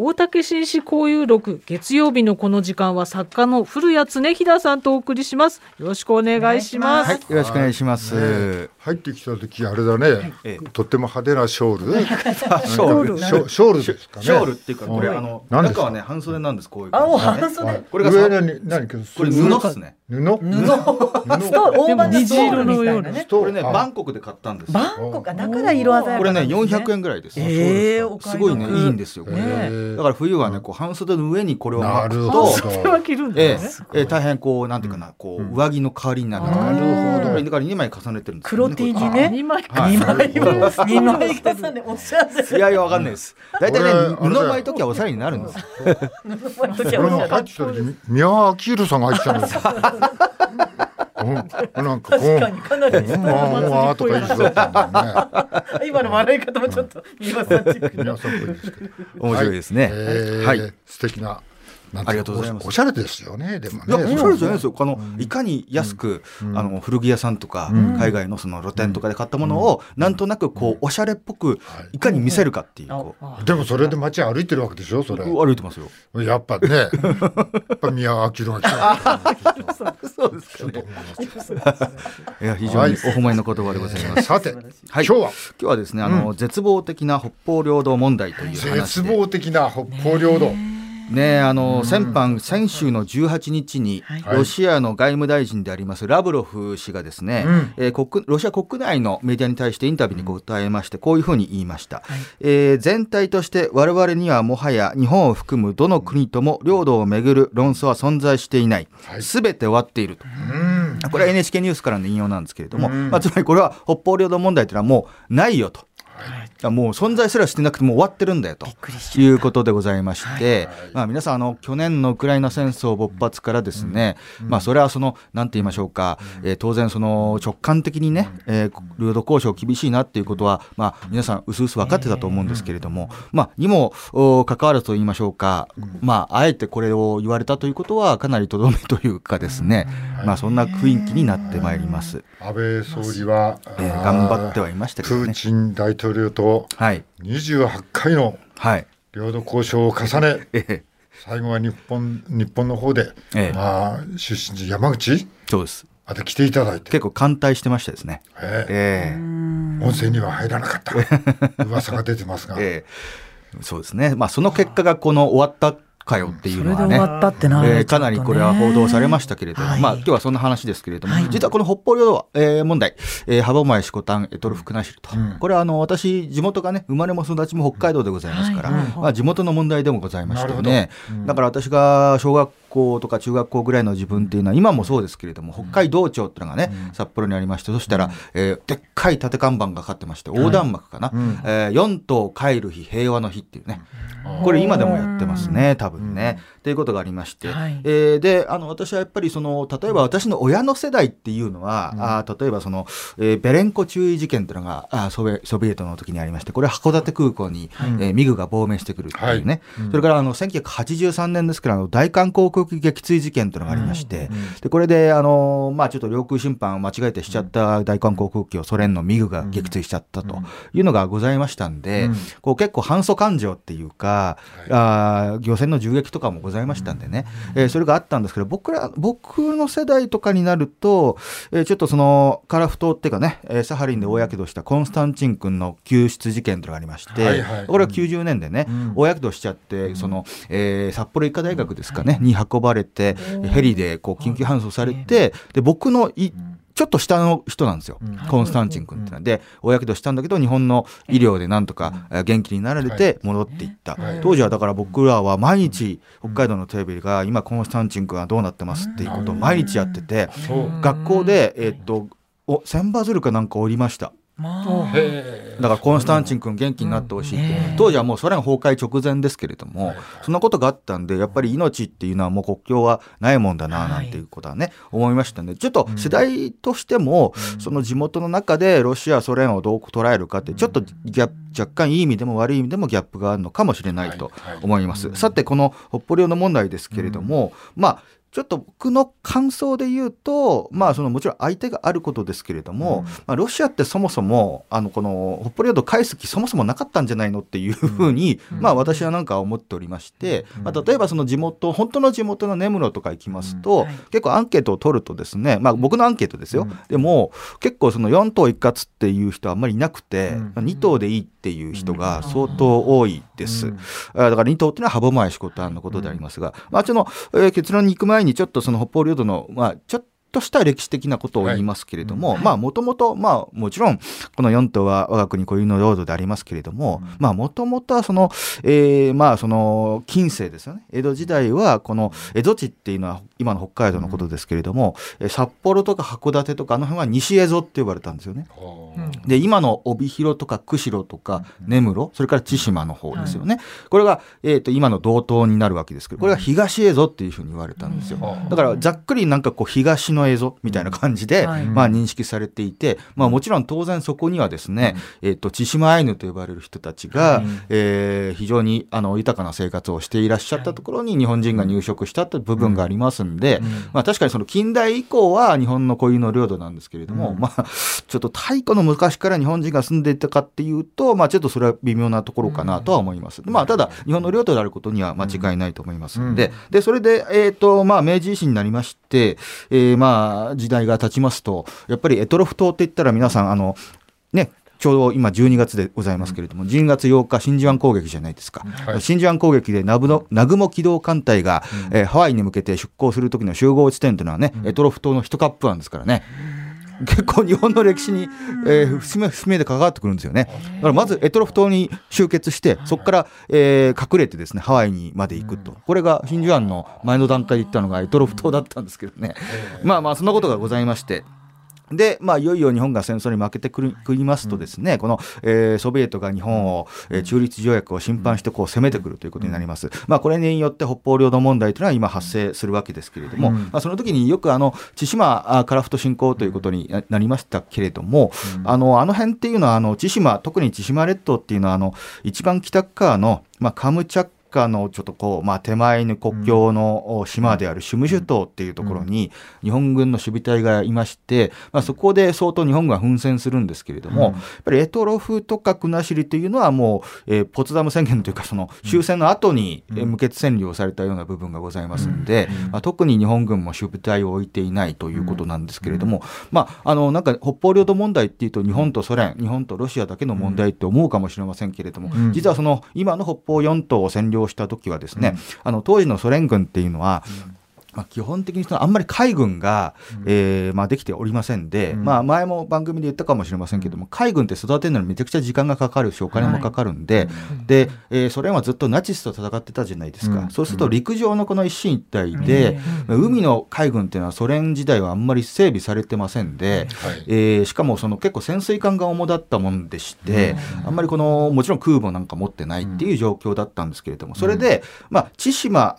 大竹紳士交友録月曜日のこの時間は作家の古谷恒平さんとお送りします。よろしくお願いします。はい、よろしくお願いします。ね入ってきた時あれだね、ええ。とっても派手なショール。ショール。ショショールですかね。ショール。っていうかこれうんあの何ですか？中はね半袖なんですこういうあ、もう感じでね。半袖。これが上さに何これ布っすね。布？布。布。スト大判のストールみたいなね。これねあバンコクで買ったんですよ。バンコクかだから色鮮やかこれねなんです400円ぐらいです。ええお買すごいねいいんですよこれ。へえだから冬はねこう半袖の上にこれをな巻くるほと。どそれは着るんだえよねえええ大変こうなんていうかなこう上着の代わりになるなるほどこれだから2枚重ねてるんですよ黒 T にね。二枚はい二枚枚重ねおしゃれ。いやいやわかんないです。大体ね布巻いときはおしゃれになるんです。これも入ってきた時宮川明宏さんが入ってきたのうんなんかこ確かにかなりう、うん、まあまあとか言い。今の笑い方もちょっと三輪さんチック。面白いですね。えーはい。素敵な。ありがとうございますおおしゃれですよね。でもいや、ね。おしゃれじゃないですよ。あの、いかに安く、あの、古着屋さんとか、海外のその露店とかで買ったものを、なんとなくこう、おしゃれっぽく、いかに見せるかっていう、でもそれで街歩いてるわけでしょ。それ。歩いてますよ。やっぱね。やっぱ宮川明宏が来た。そうですかね。いや、非常にお褒めの言葉でございます。さて、はい今日は今日はですね、あの、絶望的な北方領土問題という話で。絶望的な北方領土。ねあの先般先週の18日にはい。ロシアの外務大臣でありますラブロフ氏がですね、うん。えー国ロシア国内のメディアに対してインタビューに答えましてこういうふうに言いました、えー全体として我々にはもはや日本を含むどの国とも領土をめぐる論争は存在していない。はい。すべて終わっていると。うん。これは NHK ニュースからの引用なんですけれども、まあ、つまりこれは北方領土問題というのはもうないよと。もう存在すらしてなくてもう終わってるんだよということでございまして、まあ、皆さんあの去年のウクライナ戦争勃発からですね、まあ、それはそのなんて言いましょうか、えー当然その直感的にね、えー領土交渉厳しいなっていうことは、まあ、皆さん薄々分かってたと思うんですけれども、まあ、にもお関わらずと言いましょうか、まあ、あえてこれを言われたということはかなりとどめというかですね、まあ、そんな雰囲気になってまいります。安倍総理は、えー頑張ってはいましたけどね。プーチン大統領とはい、28回のはい。領土交渉を重ね、ええ。最後は日本日本の方で、ええ。まあ、出身地山口そうです。まで来ていただいて、結構艦隊してましたですね。ええ。え温泉には入らなかった。噂が出てますが、えええ。そうですね。まあその結果がこの終わったかよっていうのはね。えーかなりこれは報道されましたけれども、はい。まあ今日はそんな話ですけれども、はい。実はこの北方領土、えー問題、えー、ハボマイシコタンエトルフクナシルと、これはあの私地元がね生まれも育ちも北海道でございますから、はいまあ地元の問題でもございましてね、だから私が小学校とか中学校ぐらいの自分っていうのは今もそうですけれども北海道庁っていうのがね、札幌にありましてそしたら、えーでっかい縦看板がかかってまして横断幕かな、えー四島帰る日平和の日っていうね、これ今でもやってますね多分ね。っていうことがありまして、はい。えーであの私はやっぱりその例えば私の親の世代っていうのは、あー例えばその、えーベレンコ注意事件というのがあーソビソビエトの時にありましてこれは函館空港に、えーミグが亡命してくるっていうね、それからあの1983年ですからあの大韓航空機撃墜事件というのがありまして、でこれであの、まあ、ちょっと領空侵犯を間違えてしちゃった大韓航空機をソ連のミグが撃墜しちゃったというのがございましたんで、こう結構反祖感情っていうか、あー漁船の銃撃とかもございましたんでね、えーそれがあったんですけど僕ら僕の世代とかになると、えーちょっとそのカラフ島っていうかね、えーサハリンで大やけどしたコンスタンチン君の救出事件というのがありまして、はいはい。これは90年でね、大やけどしちゃって、その、えー札幌医科大学ですかね、に運ばれて、ヘリでこう緊急搬送されて、で、僕のい、ちょっと下の人なんですよ、コンスタンチン君ってのは。で、大やけどしたんだけど、日本の医療でなんとかえー元気になられて戻っていった。はい。当時はだから僕らは毎日、北海道のテレビが今コンスタンチン君はどうなってますっていうことを毎日やってて、学校で、えーっと、お千羽鶴かなんかおりました。まあ。へだからコンスタンチン君元気になってほしいって、当時はもうソ連崩壊直前ですけれども、そんなことがあったんでやっぱり命っていうのはもう国境はないもんだななんていうことはね、思いましたね。ちょっと世代としても、その地元の中でロシアソ連をどう捉えるかってちょっとギャップ若干いい意味でも悪い意味でもギャップがあるのかもしれないと思います。さてこの北方領土問題ですけれども、まあちょっと僕の感想で言うと、まあ、そのもちろん相手があることですけれども、うん、まあ、ロシアってそもそもあのこの北方領土返す気そもそもなかったんじゃないのっていうふうに、うん、まあ、私はなんか思っておりまして、うん、まあ、例えばその地元本当の地元の根室とか行きますと、はい、結構アンケートを取るとですね、まあ、僕のアンケートですよ、でも結構その4党一括っていう人はあんまりいなくて、うん、2党でいいっていう人が相当多いです。だから2党っていうのは歯舞シコタンのことでありますが、まあ、その、えー、結論に行く前にちょっとその北方領土の、まあ、ちょっととした歴史的なことを言いますけれども、はい、まあもともとまあもちろんこの4島は我が国固有の領土でありますけれども、うん、まあもともとはその、えー、まあその近世ですよね。江戸時代はこの江戸地っていうのは今の北海道のことですけれども、うん、札幌とか函館とかあの辺は西蝦夷って呼ばれたんですよね。うん、で今の帯広とか釧路とか根室それから千島の方ですよね。はい、これが、えー、と今の道東になるわけですけどこれが東蝦夷っていうふうに言われたんですよ。だからざっくりなんかこう東の蝦夷みたいな感じで、はい、まあ認識されていて、まあもちろん当然そこにはですね、えっ、と千島アイヌと呼ばれる人たちが、はい、えー、非常にあの豊かな生活をしていらっしゃったところに日本人が入植したという部分がありますんで、まあ確かにその近代以降は日本の固有の領土なんですけれども、まあちょっと太古の昔から日本人が住んでいたかっていうと、まあちょっとそれは微妙なところかなとは思います。まあただ日本の領土であることには間違いないと思いますんで、でそれでえっ、ー、とまあ明治維新になりまして、えー、まあ時代が経ちますとやっぱりエトロフ島って言ったら皆さんあのねちょうど今12月でございますけれども、12月8日、真珠湾攻撃じゃないですか。はい、真珠湾攻撃でナブの南雲機動艦隊が、うん、えー、ハワイに向けて出港する時の集合地点というのはね、うん、エトロフ島の1カップ湾ですからね。結構日本の歴史に、えー、節目節目で関わってくるんですよね。だからまずエトロフ島に集結して、そこから、えー、隠れてですね、ハワイにまで行くと。これが真珠湾の前の段階で行ったのがエトロフ島だったんですけどね。まあまあ、そんなことがございまして。で、まあ、いよいよ日本が戦争に負けてくりますとですね、うん、この、えー、ソビエトが日本を、えー、中立条約を侵犯してこう攻めてくるということになります。まあ、これによって北方領土問題というのは今発生するわけですけれども、うん、まあ、その時によくあの千島カラフト侵攻ということになりましたけれども、うん、あのあの辺っていうのはあの千島特に千島列島っていうのはあの一番北側のまあ、カムチャッカのちょっとこう、まあ、手前に国境の島であるシュムシュ島っていうところに日本軍の守備隊がいまして、まあ、そこで相当日本軍は奮戦するんですけれども、やっぱりエトロフとか国後というのはもう、えー、ポツダム宣言というかその終戦の後に無血占領されたような部分がございますんで、まあ、特に日本軍も守備隊を置いていないということなんですけれども、まあ、あのなんか北方領土問題っていうと日本とソ連日本とロシアだけの問題って思うかもしれませんけれども、実はその今の北方四島を占領領した時はですね、あの当時のソ連軍っていうのは、まあ、基本的にそのあんまり海軍が、うん、えー、まあ、できておりませんで、うん、まあ、前も番組で言ったかもしれませんけども、海軍って育てるのにめちゃくちゃ時間がかかるしお金もかかるんで、はい、で、えー、ソ連はずっとナチスと戦ってたじゃないですか、うん、そうすると陸上のこの一進一退で、海の海軍っていうのはソ連時代はあんまり整備されてませんで、はい、えー、しかもその結構潜水艦が主だったもんでして、あんまりこのもちろん空母なんか持ってないっていう状況だったんですけれどもそれで、まあ、千島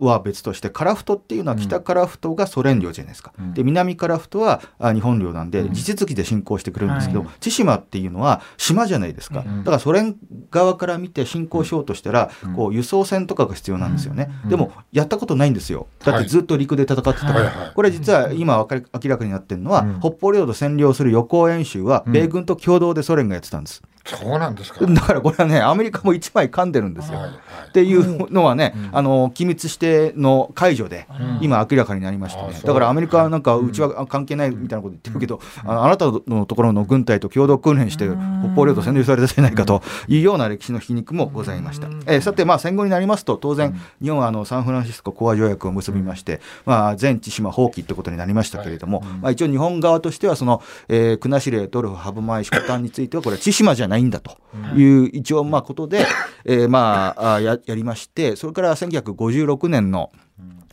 は別としてカラフトっていうのは北樺太がソ連領じゃないですか、うん、で南樺太は日本領なんで、地続きで侵攻してくれるんですけど、はい、千島っていうのは島じゃないですか、だからソ連側から見て侵攻しようとしたら、こう輸送船とかが必要なんですよね、でもやったことないんですよ。だってずっと陸で戦ってたから、はい、これ実は今明らかになってるのは、北方領土占領する予行演習は米軍と共同でソ連がやってたんです。そうなんですか。だからこれはねアメリカも一枚噛んでるんですよ。はいはい、っていうのはね、うん、あの機密指定の解除で、今明らかになりましてね、だからアメリカはなんかうちは関係ないみたいなこと言ってるけど、うん、あなたのところの軍隊と共同訓練して北方領土占領されたじゃないかというような歴史の皮肉もございました。えー、さてまあ戦後になりますと当然日本はあのサンフランシスコ講和条約を結びまして、まあ、全千島放棄ってことになりましたけれども、はい、まあ、一応日本側としてはその、えー、国後レトルフハブマイシコタンについてはこれは千島じゃないんだと。いう一応まあことで、えー、まあややりましてそれから1956年の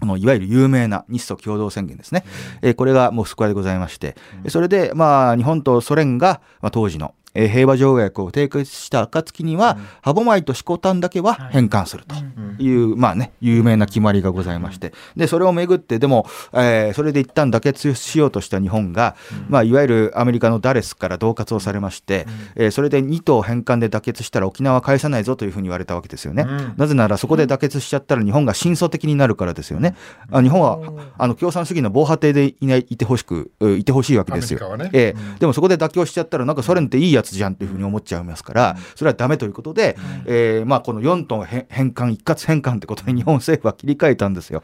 あのいわゆる有名な日ソ共同宣言ですね、えー、これがモスクワでございまして、それで、まあ、日本とソ連が、まあ、当時の、えー、平和条約を締結した暁には、うん、歯舞と四股丹だけは返還すると。うん。いう、まあね、有名な決まりがございまして、で、それをめぐって、でも、えー、それで一旦妥結しようとした日本が、まあ、いわゆるアメリカのダレスから恫喝をされまして、えー、それで2島返還で妥結したら沖縄返さないぞというふうに言われたわけですよね。なぜならそこで妥結しちゃったら日本が深層的になるからですよね。あ日本はあの共産主義の防波堤でいないいてほしくいてほしいわけですよ。ね、えー、でもそこで妥協しちゃったらなんかソ連っていいやつじゃんというふうに思っちゃいますから、それはダメということで、えー、まあこの4島返還一括返還ってことで 日本政府は切り替えたんですよ。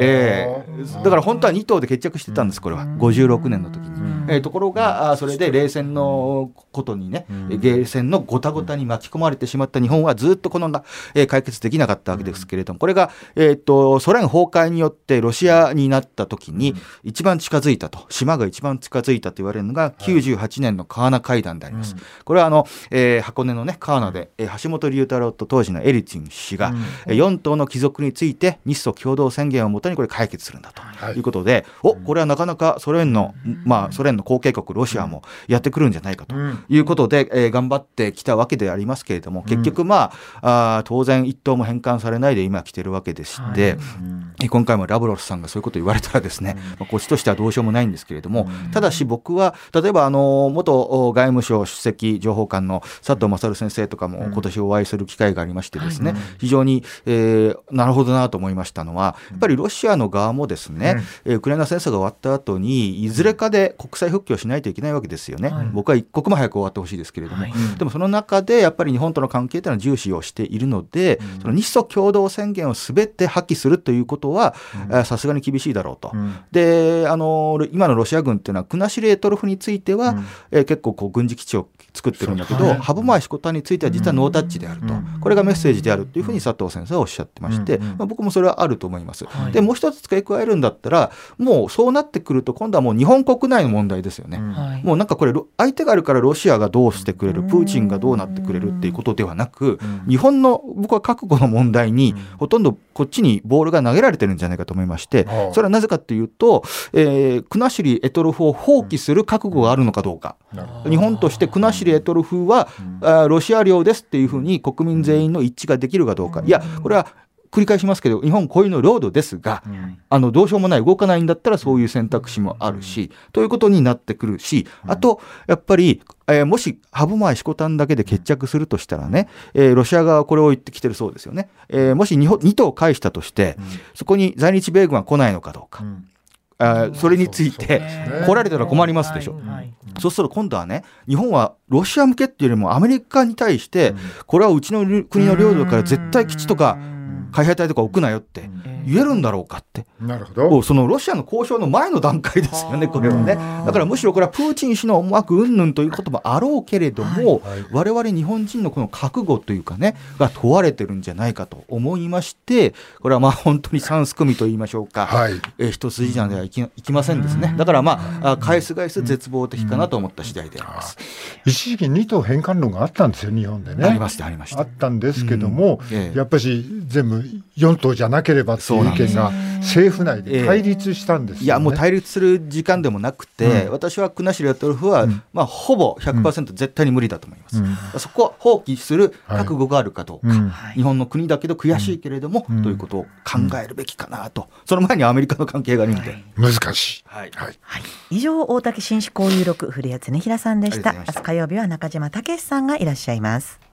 えー、だから本当は2島で決着してたんですこれは。56年の時に。えー、ところがそれで冷戦のことにね、ゲーセンのごたごたに巻き込まれてしまった日本はずっとこの、えー、解決できなかったわけですけれども、これが、えー、っとソ連崩壊によってロシアになった時に一番近づいたと島が一番近づいたと言われるのが98年の川名会談であります。これはあの、えー、箱根のね川名で、えー、橋本龍太郎と当時のエリツィン氏が、うん、4島の帰属について日ソ共同宣言をもとにこれ解決するんだとい。うことで、はい、おこれはなかなかソ連の、まあ、ソ連の後継国ロシアもやってくるんじゃないかということで、えー、頑張ってきたわけでありますけれども結局まああ当然一党も返還されないで今来てるわけでして、はい、今回もラブロフさんがそういうことを言われたらですね、まあ、こっちとしてはどうしようもないんですけれどもただし僕は例えばあの元外務省首席情報官の佐藤勝先生とかも今年お会いする機会がありましてですね、非常に、えー、なるほどなと思いましたのはやっぱりロシアの側もですね、えウクライナ戦争が終わった後にいずれかで国際復帰をしないといけないわけですよね、僕は一刻も早く終わってほしいですけれども、でもその中でやっぱり日本との関係というのは重視をしているので、その日ソ共同宣言をすべて破棄するということはさすがに厳しいだろうと、であの今のロシア軍っていうのは国後レトロフについては、えー、結構こう軍事基地を作ってるんだけど、羽生石コタについては実はノータッチであると、これがメッセージであるというふうに佐藤先生はおっしゃってまして、まあ、僕もそれはあると思います。でもう一つ付け加えるんだったらもうそうなってくると今度はもう日本国内の問題ですよね。もうなんかこれ相手があるからロシアがどうしてくれるプーチンがどうなってくれるっていうことではなく日本の僕は覚悟の問題にほとんどこっちにボールが投げられてるんじゃないかと思いましてそれはなぜかというと、えー、国後エトロフを放棄する覚悟があるのかどうか。日本として国後エトロフはあロシア領ですっていうふうに国民全員の一致ができるかどうか。いやこれは繰り返しますけど日本固有の領土ですが、うん、あのどうしようもない動かないんだったらそういう選択肢もあるし、うん、ということになってくるしあとやっぱりえー、もし歯舞、シコタンだけで決着するとしたらね、えー、ロシア側はこれを言ってきてるそうですよね。えー、もし 2, 2島返したとして、うん、そこに在日米軍は来ないのかどうか。うん。あそれについて来られたら困りますでしょ。そうすると今度はね日本はロシア向けっていうよりもアメリカに対してこれはうちの国の領土から絶対基地とか海兵隊とか置くなよって言えるんだろうかって。なるほど。そのロシアの交渉の前の段階ですよね、これはね。だからむしろこれはプーチン氏の思惑云々ということもあろうけれども、はい、我々日本人のこの覚悟というかね、が問われてるんじゃないかと思いまして、これはまあ本当に三すくみと言いましょうか、はい、え一筋縄ではいきいきませんですね。だからまあ、返す返す絶望的かなと思った次第であります。一時期二島返還論があったんですよ、日本でね。ありました、ありました。あったんですけども、うんええ、やっぱり全部4島じゃなければっていう意見が政府内で対立したんです、ね。えー、いやもう対立する時間でもなくて、うん、私は国後トルフは、うん、まあ、ほぼ100%絶対に無理だと思います、うん、そこは放棄する覚悟があるかどうか、はい、日本の国だけど悔しいけれども、ということを考えるべきかなと。その前にアメリカの関係があるんで、難しい、はい。はい、はい、以上大竹紳士交流録古谷恒平さんでした。明日火曜日は中島武さんがいらっしゃいます